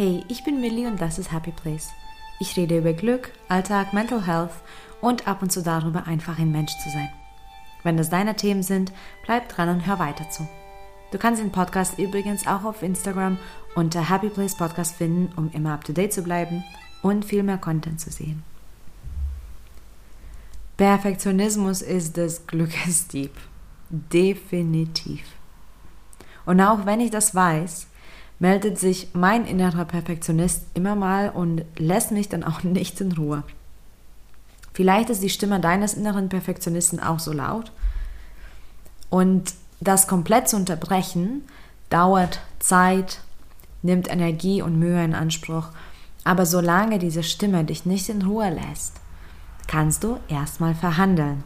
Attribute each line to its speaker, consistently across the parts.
Speaker 1: Hey, ich bin Millie und das ist Happy Place. Ich rede über Glück, Alltag, Mental Health und ab und zu darüber, einfach ein Mensch zu sein. Wenn das deine Themen sind, bleib dran und hör weiter zu. Du kannst den Podcast übrigens auch auf Instagram unter Happy Place Podcast finden, um immer up to date zu bleiben und viel mehr Content zu sehen. Perfektionismus ist des Glückes Dieb. Definitiv. Und auch wenn ich das weiß, meldet sich mein innerer Perfektionist immer mal und lässt mich dann auch nicht in Ruhe. Vielleicht ist die Stimme deines inneren Perfektionisten auch so laut. Und das komplett zu unterbrechen dauert Zeit, nimmt Energie und Mühe in Anspruch. Aber solange diese Stimme dich nicht in Ruhe lässt, kannst du erstmal verhandeln.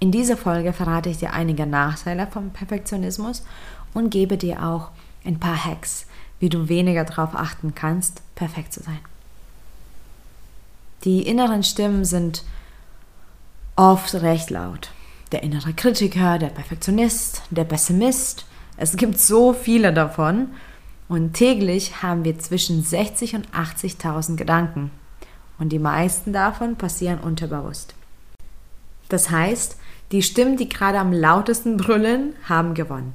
Speaker 1: In dieser Folge verrate ich dir einige Nachteile vom Perfektionismus und gebe dir auch ein paar Hacks, wie du weniger darauf achten kannst, perfekt zu sein. Die inneren Stimmen sind oft recht laut. Der innere Kritiker, der Perfektionist, der Pessimist. Es gibt so viele davon und täglich haben wir zwischen 60 und 80.000 Gedanken und die meisten davon passieren unterbewusst. Das heißt, die Stimmen, die gerade am lautesten brüllen, haben gewonnen.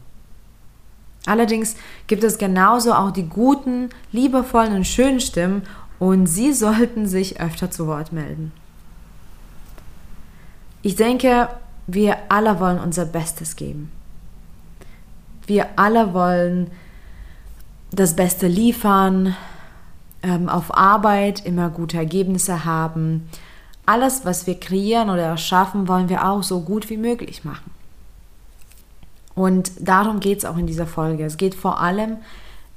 Speaker 1: Allerdings gibt es genauso auch die guten, liebevollen und schönen Stimmen und sie sollten sich öfter zu Wort melden. Ich denke, wir alle wollen unser Bestes geben. Wir alle wollen das Beste liefern, ähm, auf Arbeit immer gute Ergebnisse haben. Alles, was wir kreieren oder erschaffen, wollen wir auch so gut wie möglich machen. Und darum geht es auch in dieser Folge. Es geht vor allem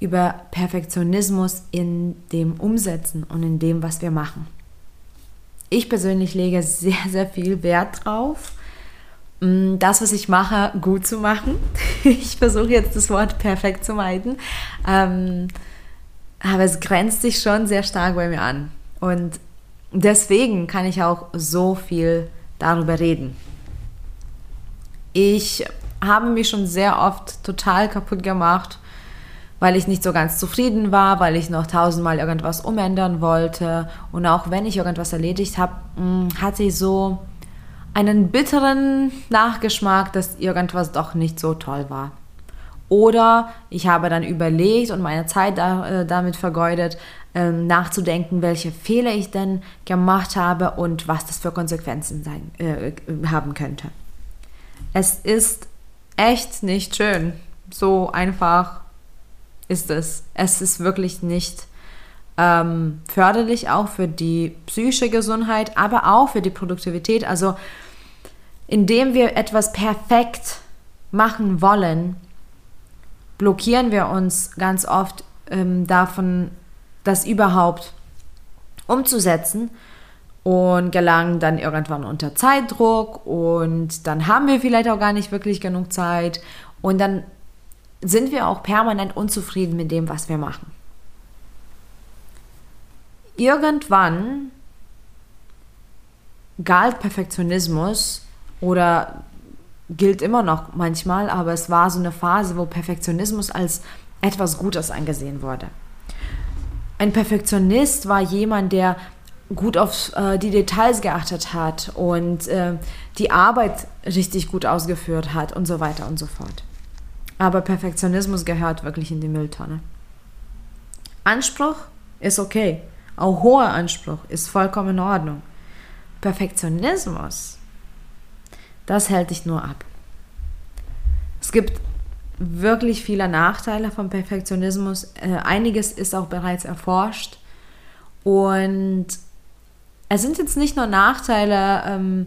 Speaker 1: über Perfektionismus in dem Umsetzen und in dem, was wir machen. Ich persönlich lege sehr, sehr viel Wert drauf, mm, das, was ich mache, gut zu machen. Ich versuche jetzt das Wort perfekt zu meiden, ähm, aber es grenzt sich schon sehr stark bei mir an. Und deswegen kann ich auch so viel darüber reden. Ich habe mich schon sehr oft total kaputt gemacht, weil ich nicht so ganz zufrieden war, weil ich noch tausendmal irgendwas umändern wollte. Und auch wenn ich irgendwas erledigt habe, mm, hatte ich so einen bitteren Nachgeschmack, dass irgendwas doch nicht so toll war. Oder ich habe dann überlegt und meine Zeit da, äh, damit vergeudet, ähm, nachzudenken, welche Fehler ich denn gemacht habe und was das für Konsequenzen sein, äh, haben könnte. Es ist echt nicht schön. So einfach ist es. Es ist wirklich nicht ähm, förderlich, auch für die psychische Gesundheit, aber auch für die Produktivität. Also indem wir etwas perfekt machen wollen, blockieren wir uns ganz oft ähm, davon, das überhaupt umzusetzen und gelangen dann irgendwann unter Zeitdruck und dann haben wir vielleicht auch gar nicht wirklich genug Zeit und dann sind wir auch permanent unzufrieden mit dem, was wir machen. Irgendwann galt Perfektionismus oder gilt immer noch manchmal, aber es war so eine Phase, wo Perfektionismus als etwas Gutes angesehen wurde. Ein Perfektionist war jemand, der gut auf äh, die Details geachtet hat und äh, die Arbeit richtig gut ausgeführt hat und so weiter und so fort. Aber Perfektionismus gehört wirklich in die Mülltonne. Anspruch ist okay. Auch hoher Anspruch ist vollkommen in Ordnung. Perfektionismus, das hält dich nur ab. Es gibt wirklich viele Nachteile vom Perfektionismus. Äh, einiges ist auch bereits erforscht. Und es sind jetzt nicht nur Nachteile, ähm,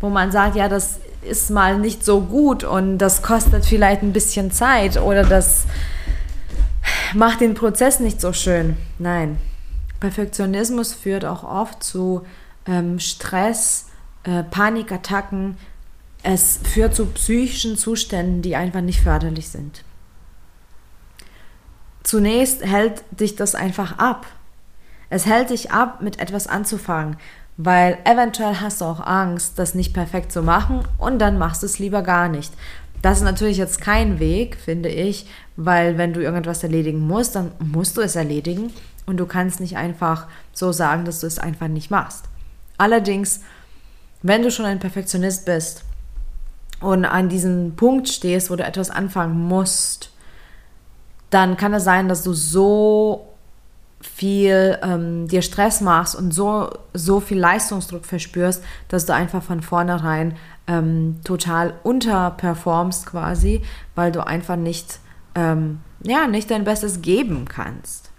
Speaker 1: wo man sagt, ja, das ist mal nicht so gut und das kostet vielleicht ein bisschen Zeit oder das macht den Prozess nicht so schön. Nein, Perfektionismus führt auch oft zu ähm, Stress, äh, Panikattacken. Es führt zu psychischen Zuständen, die einfach nicht förderlich sind. Zunächst hält dich das einfach ab. Es hält dich ab, mit etwas anzufangen, weil eventuell hast du auch Angst, das nicht perfekt zu machen und dann machst du es lieber gar nicht. Das ist natürlich jetzt kein Weg, finde ich, weil wenn du irgendwas erledigen musst, dann musst du es erledigen und du kannst nicht einfach so sagen, dass du es einfach nicht machst. Allerdings, wenn du schon ein Perfektionist bist und an diesem Punkt stehst, wo du etwas anfangen musst, dann kann es sein, dass du so viel ähm, dir Stress machst und so, so viel Leistungsdruck verspürst, dass du einfach von vornherein ähm, total unterperformst quasi, weil du einfach nicht, ähm, ja, nicht dein Bestes geben kannst.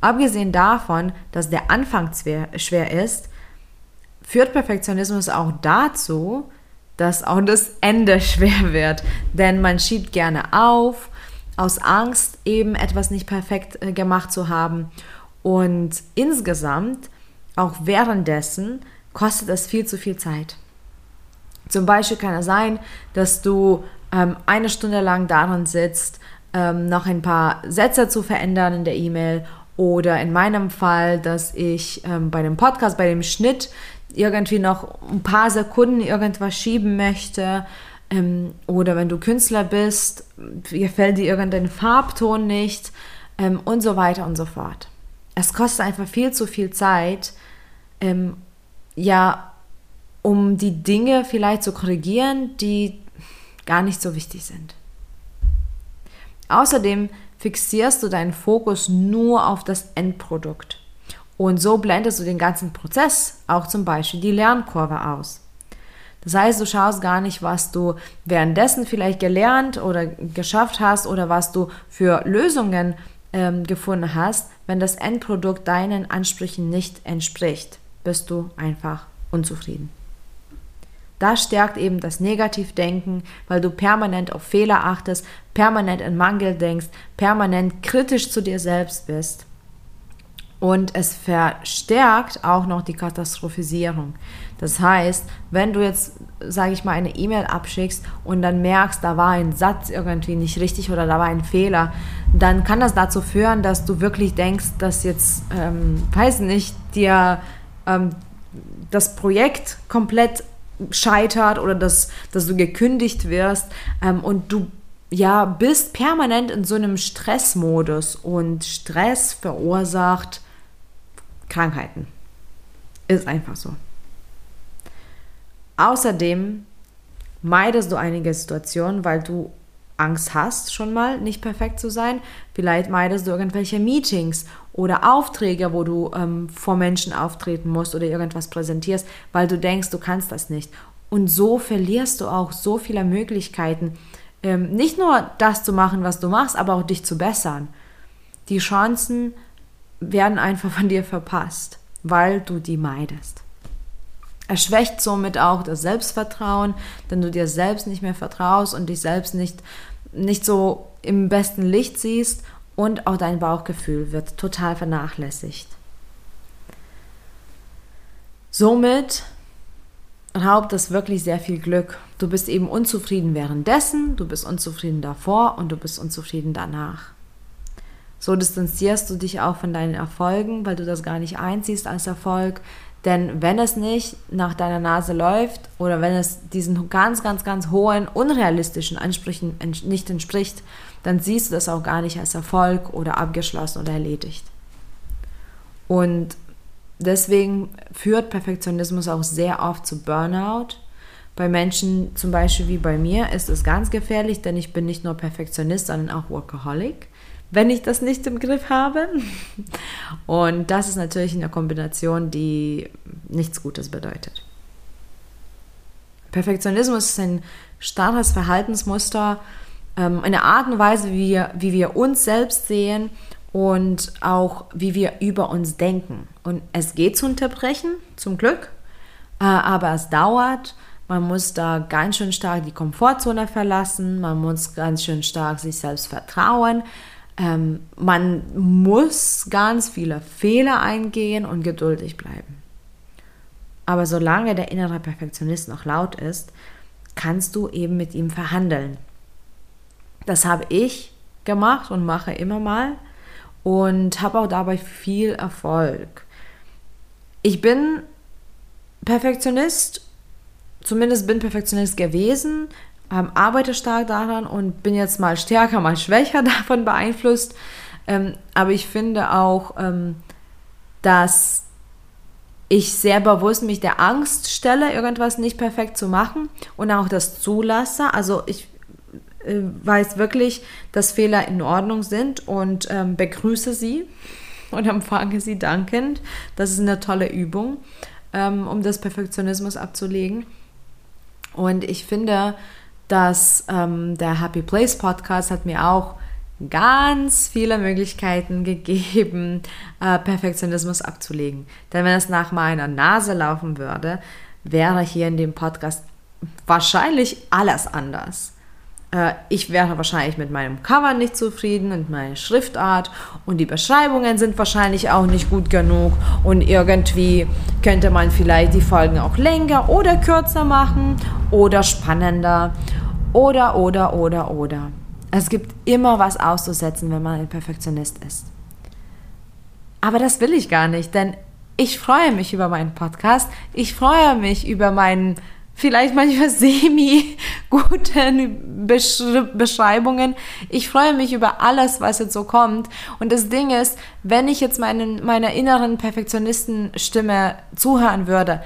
Speaker 1: Abgesehen davon, dass der Anfang schwer, schwer ist, führt Perfektionismus auch dazu, dass auch das Ende schwer wird. Denn man schiebt gerne auf aus Angst, eben etwas nicht perfekt äh, gemacht zu haben. Und insgesamt, auch währenddessen, kostet es viel zu viel Zeit. Zum Beispiel kann es sein, dass du ähm, eine Stunde lang daran sitzt, ähm, noch ein paar Sätze zu verändern in der E-Mail oder in meinem Fall, dass ich ähm, bei dem Podcast, bei dem Schnitt irgendwie noch ein paar Sekunden irgendwas schieben möchte ähm, oder wenn du Künstler bist, gefällt dir irgendein Farbton nicht ähm, und so weiter und so fort. Es kostet einfach viel zu viel Zeit, ähm, ja, um die Dinge vielleicht zu korrigieren, die gar nicht so wichtig sind. Außerdem fixierst du deinen Fokus nur auf das Endprodukt. Und so blendest du den ganzen Prozess, auch zum Beispiel die Lernkurve aus. Das heißt, du schaust gar nicht, was du währenddessen vielleicht gelernt oder geschafft hast oder was du für Lösungen ähm, gefunden hast. Wenn das Endprodukt deinen Ansprüchen nicht entspricht, bist du einfach unzufrieden. Das stärkt eben das Negativdenken, weil du permanent auf Fehler achtest, permanent in Mangel denkst, permanent kritisch zu dir selbst bist. Und es verstärkt auch noch die Katastrophisierung. Das heißt, wenn du jetzt, sage ich mal, eine E-Mail abschickst und dann merkst, da war ein Satz irgendwie nicht richtig oder da war ein Fehler, dann kann das dazu führen, dass du wirklich denkst, dass jetzt, ähm, weiß nicht, dir ähm, das Projekt komplett scheitert oder dass, dass du gekündigt wirst ähm, und du ja bist permanent in so einem Stressmodus und Stress verursacht Krankheiten. Ist einfach so. Außerdem meidest du einige Situationen, weil du Angst hast, schon mal nicht perfekt zu sein. Vielleicht meidest du irgendwelche Meetings oder Aufträge, wo du ähm, vor Menschen auftreten musst oder irgendwas präsentierst, weil du denkst, du kannst das nicht. Und so verlierst du auch so viele Möglichkeiten, ähm, nicht nur das zu machen, was du machst, aber auch dich zu bessern. Die Chancen werden einfach von dir verpasst, weil du die meidest. Es schwächt somit auch das Selbstvertrauen, denn du dir selbst nicht mehr vertraust und dich selbst nicht, nicht so im besten Licht siehst und auch dein Bauchgefühl wird total vernachlässigt. Somit raubt das wirklich sehr viel Glück. Du bist eben unzufrieden währenddessen, du bist unzufrieden davor und du bist unzufrieden danach. So distanzierst du dich auch von deinen Erfolgen, weil du das gar nicht einziehst als Erfolg. Denn wenn es nicht nach deiner Nase läuft oder wenn es diesen ganz, ganz, ganz hohen, unrealistischen Ansprüchen nicht entspricht, dann siehst du das auch gar nicht als Erfolg oder abgeschlossen oder erledigt. Und deswegen führt Perfektionismus auch sehr oft zu Burnout. Bei Menschen zum Beispiel wie bei mir ist es ganz gefährlich, denn ich bin nicht nur Perfektionist, sondern auch Workaholic wenn ich das nicht im Griff habe. Und das ist natürlich eine Kombination, die nichts Gutes bedeutet. Perfektionismus ist ein starres Verhaltensmuster, ähm, eine Art und Weise, wie wir, wie wir uns selbst sehen und auch wie wir über uns denken. Und es geht zu unterbrechen, zum Glück, äh, aber es dauert. Man muss da ganz schön stark die Komfortzone verlassen, man muss ganz schön stark sich selbst vertrauen. Ähm, man muss ganz viele Fehler eingehen und geduldig bleiben. Aber solange der innere Perfektionist noch laut ist, kannst du eben mit ihm verhandeln. Das habe ich gemacht und mache immer mal und habe auch dabei viel Erfolg. Ich bin Perfektionist, zumindest bin Perfektionist gewesen, ähm, arbeite stark daran und bin jetzt mal stärker, mal schwächer davon beeinflusst. Ähm, aber ich finde auch, ähm, dass ich sehr bewusst mich der Angst stelle, irgendwas nicht perfekt zu machen und auch das zulasse. Also ich äh, weiß wirklich, dass Fehler in Ordnung sind und ähm, begrüße sie und empfange sie dankend. Das ist eine tolle Übung, ähm, um das Perfektionismus abzulegen. Und ich finde, dass ähm, der Happy Place Podcast hat mir auch ganz viele Möglichkeiten gegeben, äh, Perfektionismus abzulegen. Denn wenn es nach meiner Nase laufen würde, wäre hier in dem Podcast wahrscheinlich alles anders. Äh, ich wäre wahrscheinlich mit meinem Cover nicht zufrieden und meiner Schriftart und die Beschreibungen sind wahrscheinlich auch nicht gut genug und irgendwie könnte man vielleicht die Folgen auch länger oder kürzer machen oder spannender oder oder oder oder. Es gibt immer was auszusetzen, wenn man ein Perfektionist ist. Aber das will ich gar nicht, denn ich freue mich über meinen Podcast. Ich freue mich über meinen vielleicht manchmal semi-guten Beschreibungen. Ich freue mich über alles, was jetzt so kommt. Und das Ding ist, wenn ich jetzt meinen, meiner inneren Perfektionistenstimme zuhören würde,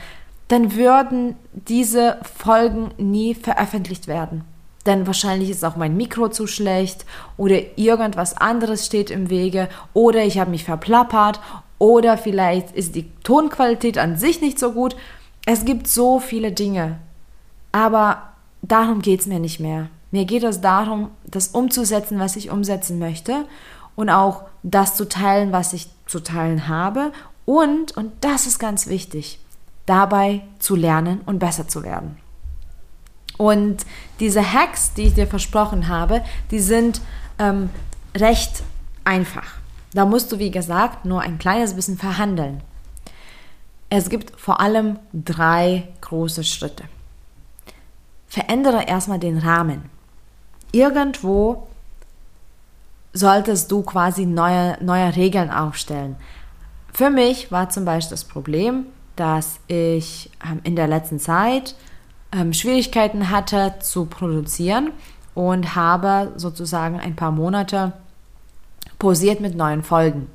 Speaker 1: dann würden diese Folgen nie veröffentlicht werden denn wahrscheinlich ist auch mein Mikro zu schlecht oder irgendwas anderes steht im Wege oder ich habe mich verplappert oder vielleicht ist die Tonqualität an sich nicht so gut. Es gibt so viele Dinge, aber darum geht es mir nicht mehr. Mir geht es darum, das umzusetzen, was ich umsetzen möchte und auch das zu teilen, was ich zu teilen habe und, und das ist ganz wichtig, dabei zu lernen und besser zu werden. Und diese Hacks, die ich dir versprochen habe, die sind ähm, recht einfach. Da musst du, wie gesagt, nur ein kleines bisschen verhandeln. Es gibt vor allem drei große Schritte. Verändere erstmal den Rahmen. Irgendwo solltest du quasi neue, neue Regeln aufstellen. Für mich war zum Beispiel das Problem, dass ich ähm, in der letzten Zeit ähm, Schwierigkeiten hatte zu produzieren und habe sozusagen ein paar Monate posiert mit neuen Folgen.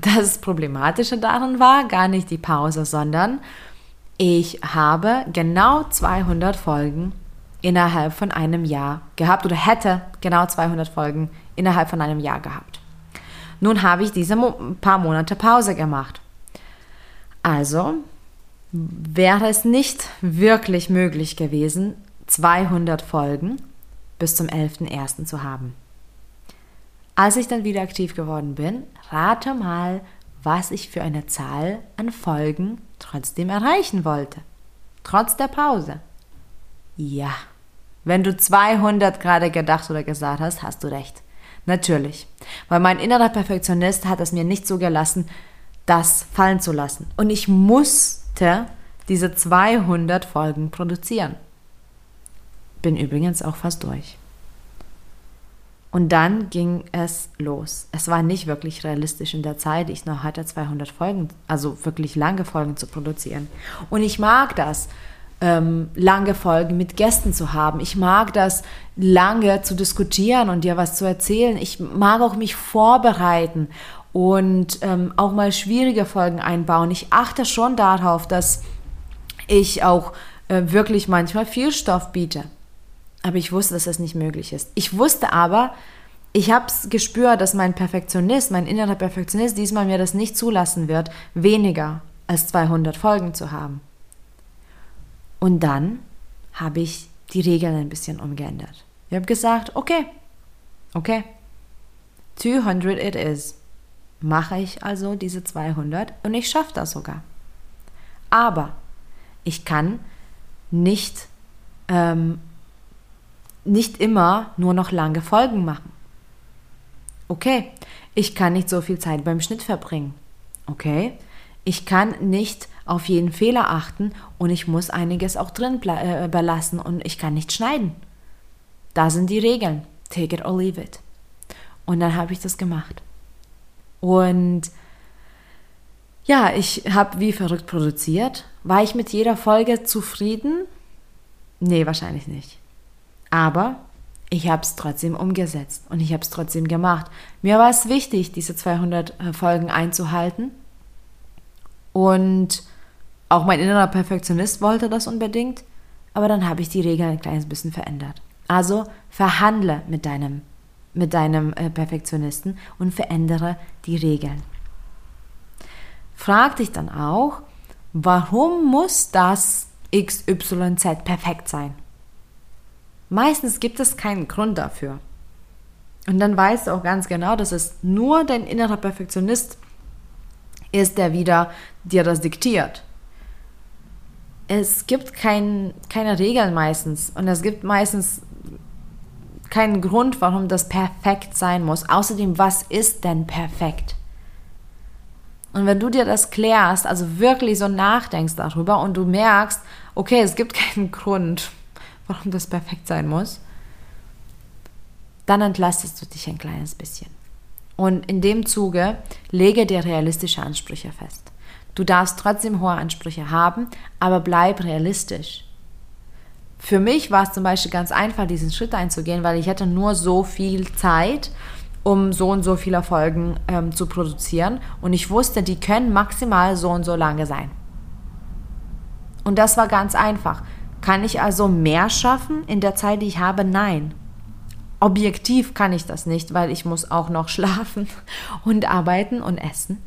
Speaker 1: Das Problematische daran war gar nicht die Pause, sondern ich habe genau 200 Folgen innerhalb von einem Jahr gehabt oder hätte genau 200 Folgen innerhalb von einem Jahr gehabt. Nun habe ich diese paar Monate Pause gemacht. Also wäre es nicht wirklich möglich gewesen, 200 Folgen bis zum 11.01. zu haben. Als ich dann wieder aktiv geworden bin, rate mal, was ich für eine Zahl an Folgen trotzdem erreichen wollte. Trotz der Pause. Ja, wenn du 200 gerade gedacht oder gesagt hast, hast du recht. Natürlich, weil mein innerer Perfektionist hat es mir nicht so gelassen, das fallen zu lassen. Und ich muss diese 200 Folgen produzieren. Bin übrigens auch fast durch. Und dann ging es los. Es war nicht wirklich realistisch in der Zeit, ich noch hatte 200 Folgen, also wirklich lange Folgen zu produzieren. Und ich mag das, ähm, lange Folgen mit Gästen zu haben. Ich mag das, lange zu diskutieren und dir was zu erzählen. Ich mag auch mich vorbereiten und ähm, auch mal schwierige Folgen einbauen. Ich achte schon darauf, dass ich auch äh, wirklich manchmal viel Stoff biete. Aber ich wusste, dass das nicht möglich ist. Ich wusste aber, ich habe es gespürt, dass mein Perfektionist, mein innerer Perfektionist diesmal mir das nicht zulassen wird, weniger als 200 Folgen zu haben. Und dann habe ich die Regeln ein bisschen umgeändert. Ich habe gesagt, okay, okay, 200 it is mache ich also diese 200 und ich schaffe das sogar. Aber ich kann nicht, ähm, nicht immer nur noch lange Folgen machen. Okay, ich kann nicht so viel Zeit beim Schnitt verbringen. Okay, ich kann nicht auf jeden Fehler achten und ich muss einiges auch drin äh, belassen und ich kann nicht schneiden. Da sind die Regeln. Take it or leave it. Und dann habe ich das gemacht. Und ja, ich habe wie verrückt produziert. War ich mit jeder Folge zufrieden? Nee, wahrscheinlich nicht. Aber ich habe es trotzdem umgesetzt und ich habe es trotzdem gemacht. Mir war es wichtig, diese 200 äh, Folgen einzuhalten. Und auch mein innerer Perfektionist wollte das unbedingt. Aber dann habe ich die Regeln ein kleines bisschen verändert. Also verhandle mit deinem, mit deinem äh, Perfektionisten und verändere die Regeln. Frag dich dann auch, warum muss das XYZ perfekt sein? Meistens gibt es keinen Grund dafür. Und dann weißt du auch ganz genau, dass es nur dein innerer Perfektionist ist, der wieder dir das diktiert. Es gibt kein, keine Regeln meistens und es gibt meistens keinen Grund, warum das perfekt sein muss. Außerdem, was ist denn perfekt? Und wenn du dir das klärst, also wirklich so nachdenkst darüber und du merkst, okay, es gibt keinen Grund, warum das perfekt sein muss, dann entlastest du dich ein kleines bisschen. Und in dem Zuge lege dir realistische Ansprüche fest. Du darfst trotzdem hohe Ansprüche haben, aber bleib realistisch. Für mich war es zum Beispiel ganz einfach, diesen Schritt einzugehen, weil ich hatte nur so viel Zeit, um so und so viele Folgen ähm, zu produzieren. Und ich wusste, die können maximal so und so lange sein. Und das war ganz einfach. Kann ich also mehr schaffen in der Zeit, die ich habe? Nein. Objektiv kann ich das nicht, weil ich muss auch noch schlafen und arbeiten und essen.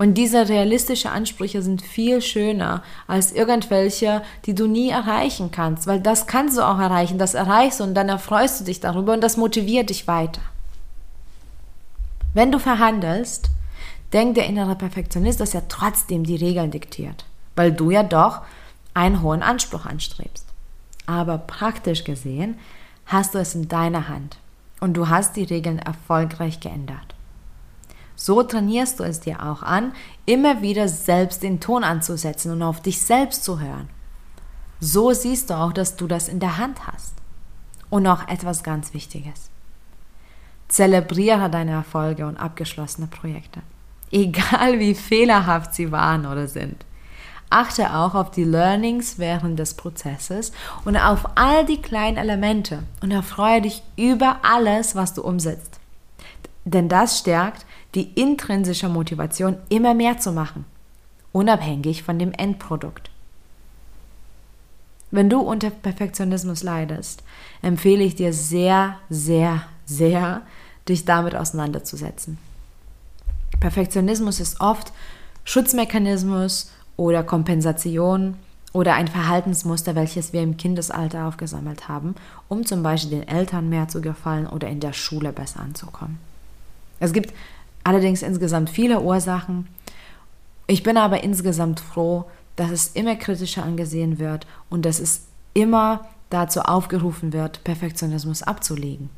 Speaker 1: Und diese realistischen Ansprüche sind viel schöner als irgendwelche, die du nie erreichen kannst, weil das kannst du auch erreichen, das erreichst du und dann erfreust du dich darüber und das motiviert dich weiter. Wenn du verhandelst, denkt der innere Perfektionist, dass er trotzdem die Regeln diktiert, weil du ja doch einen hohen Anspruch anstrebst. Aber praktisch gesehen hast du es in deiner Hand und du hast die Regeln erfolgreich geändert. So trainierst du es dir auch an, immer wieder selbst den Ton anzusetzen und auf dich selbst zu hören. So siehst du auch, dass du das in der Hand hast. Und noch etwas ganz Wichtiges. Zelebriere deine Erfolge und abgeschlossene Projekte. Egal wie fehlerhaft sie waren oder sind. Achte auch auf die Learnings während des Prozesses und auf all die kleinen Elemente und erfreue dich über alles, was du umsetzt. Denn das stärkt die intrinsische Motivation, immer mehr zu machen, unabhängig von dem Endprodukt. Wenn du unter Perfektionismus leidest, empfehle ich dir sehr, sehr, sehr, dich damit auseinanderzusetzen. Perfektionismus ist oft Schutzmechanismus oder Kompensation oder ein Verhaltensmuster, welches wir im Kindesalter aufgesammelt haben, um zum Beispiel den Eltern mehr zu gefallen oder in der Schule besser anzukommen. Es gibt allerdings insgesamt viele Ursachen. Ich bin aber insgesamt froh, dass es immer kritischer angesehen wird und dass es immer dazu aufgerufen wird, Perfektionismus abzulegen.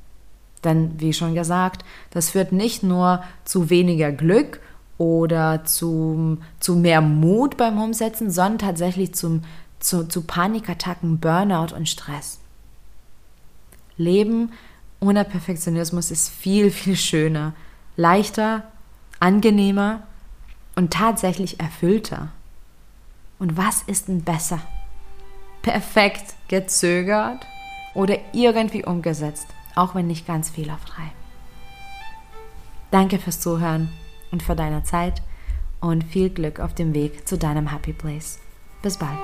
Speaker 1: Denn, wie schon gesagt, das führt nicht nur zu weniger Glück oder zu, zu mehr Mut beim Umsetzen, sondern tatsächlich zum, zu, zu Panikattacken, Burnout und Stress. Leben ohne Perfektionismus ist viel, viel schöner, leichter, angenehmer und tatsächlich erfüllter. Und was ist denn besser? Perfekt gezögert oder irgendwie umgesetzt, auch wenn nicht ganz fehlerfrei. Danke fürs Zuhören und für deine Zeit und viel Glück auf dem Weg zu deinem Happy Place. Bis bald.